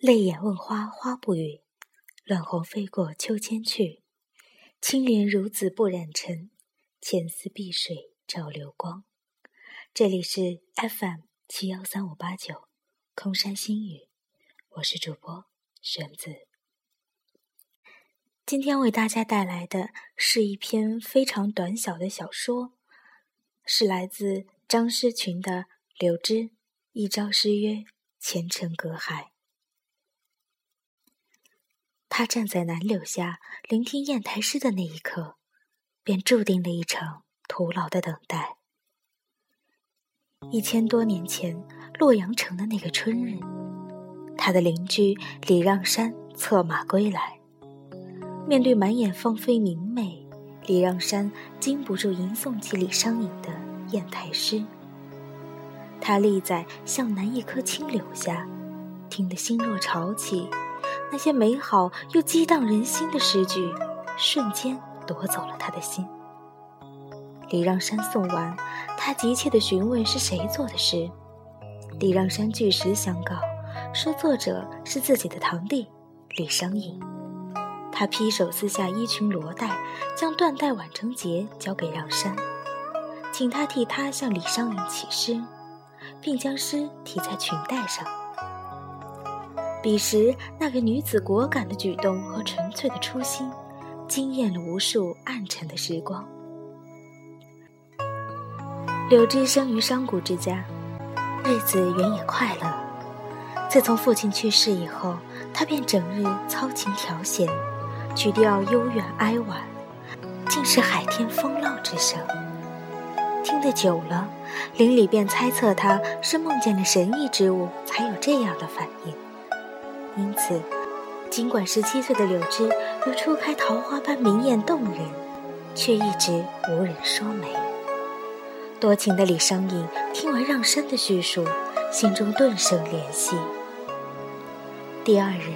泪眼问花花不语，乱红飞过秋千去。青莲如子不染尘，浅丝碧水照流光。这里是 FM 七幺三五八九空山新雨，我是主播玄子。今天为大家带来的是一篇非常短小的小说，是来自张诗群的《柳枝》，一朝诗约：“前尘隔海。”他站在南柳下聆听砚台诗的那一刻，便注定了一场徒劳的等待。一千多年前，洛阳城的那个春日，他的邻居李让山策马归来，面对满眼芳菲明媚，李让山禁不住吟诵起李商隐的砚台诗。他立在向南一棵青柳下，听得心若潮起。那些美好又激荡人心的诗句，瞬间夺走了他的心。李让山送完，他急切地询问是谁做的诗。李让山据实相告，说作者是自己的堂弟李商隐。他劈手撕下衣裙罗带，将缎带挽成结，交给让山，请他替他向李商隐起诗，并将诗题在裙带上。彼时，那个女子果敢的举动和纯粹的初心，惊艳了无数暗沉的时光。柳枝生于商贾之家，日子原也快乐。自从父亲去世以后，他便整日操琴调弦，曲调悠远哀婉，竟是海天风浪之声。听得久了，邻里便猜测他是梦见了神异之物，才有这样的反应。因此，尽管十七岁的柳枝如初开桃花般明艳动人，却一直无人说媒。多情的李商隐听完让山的叙述，心中顿生怜惜。第二日，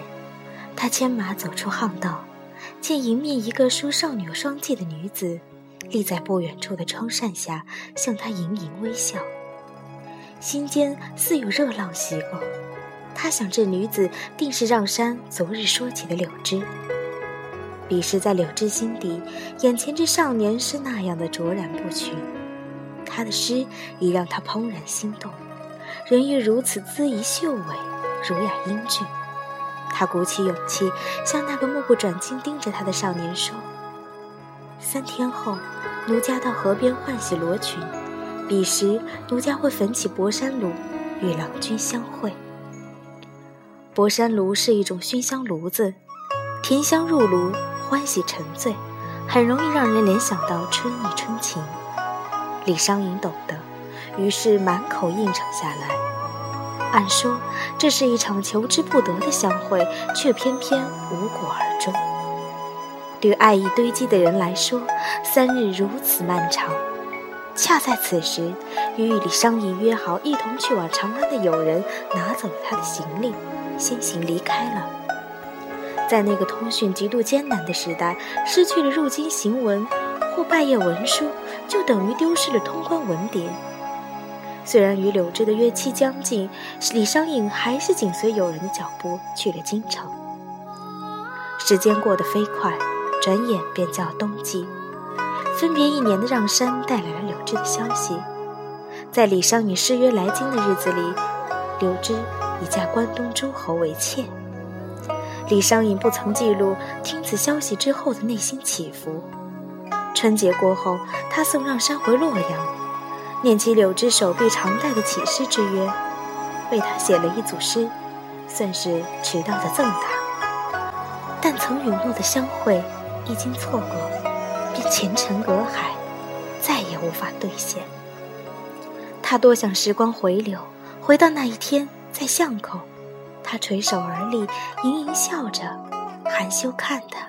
他牵马走出巷道，见迎面一个梳少女双髻的女子，立在不远处的窗扇下，向他盈盈微笑，心间似有热浪袭过。他想，这女子定是让山昨日说起的柳枝。彼时在柳枝心底，眼前这少年是那样的卓然不群。他的诗已让他怦然心动，人又如此姿仪秀伟，儒雅英俊。他鼓起勇气，向那个目不转睛盯着他的少年说：“三天后，奴家到河边换洗罗裙，彼时奴家会焚起博山炉，与郎君相会。”博山炉是一种熏香炉子，甜香入炉，欢喜沉醉，很容易让人联想到春意春情。李商隐懂得，于是满口应承下来。按说这是一场求之不得的相会，却偏偏无果而终。对爱意堆积的人来说，三日如此漫长。恰在此时，与李商隐约好一同去往长安的友人拿走了他的行李。先行离开了。在那个通讯极度艰难的时代，失去了入京行文或拜谒文书，就等于丢失了通关文牒。虽然与柳枝的约期将近，李商隐还是紧随友人的脚步去了京城。时间过得飞快，转眼便叫冬季。分别一年的让山带来了柳枝的消息，在李商隐失约来京的日子里，柳枝。已嫁关东诸侯为妾。李商隐不曾记录听此消息之后的内心起伏。春节过后，他送让山回洛阳，念起柳枝手臂常戴的起诗之约，为他写了一组诗，算是迟到的赠答。但曾允诺的相会，一经错过，便前尘隔海，再也无法兑现。他多想时光回流，回到那一天。在巷口，他垂手而立，盈盈笑着，含羞看他。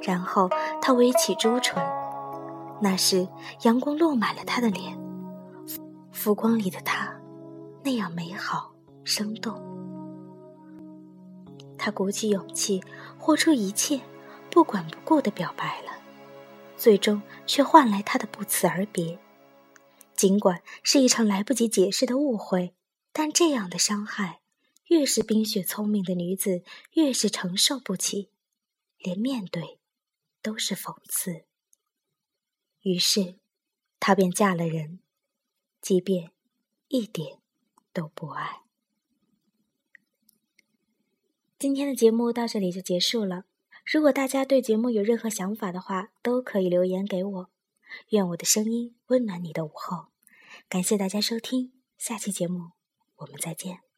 然后他微起朱唇，那时阳光落满了他的脸，浮光里的他，那样美好生动。他鼓起勇气，豁出一切，不管不顾的表白了，最终却换来他的不辞而别。尽管是一场来不及解释的误会。但这样的伤害，越是冰雪聪明的女子，越是承受不起，连面对都是讽刺。于是，她便嫁了人，即便一点都不爱。今天的节目到这里就结束了。如果大家对节目有任何想法的话，都可以留言给我。愿我的声音温暖你的午后。感谢大家收听，下期节目我们再见。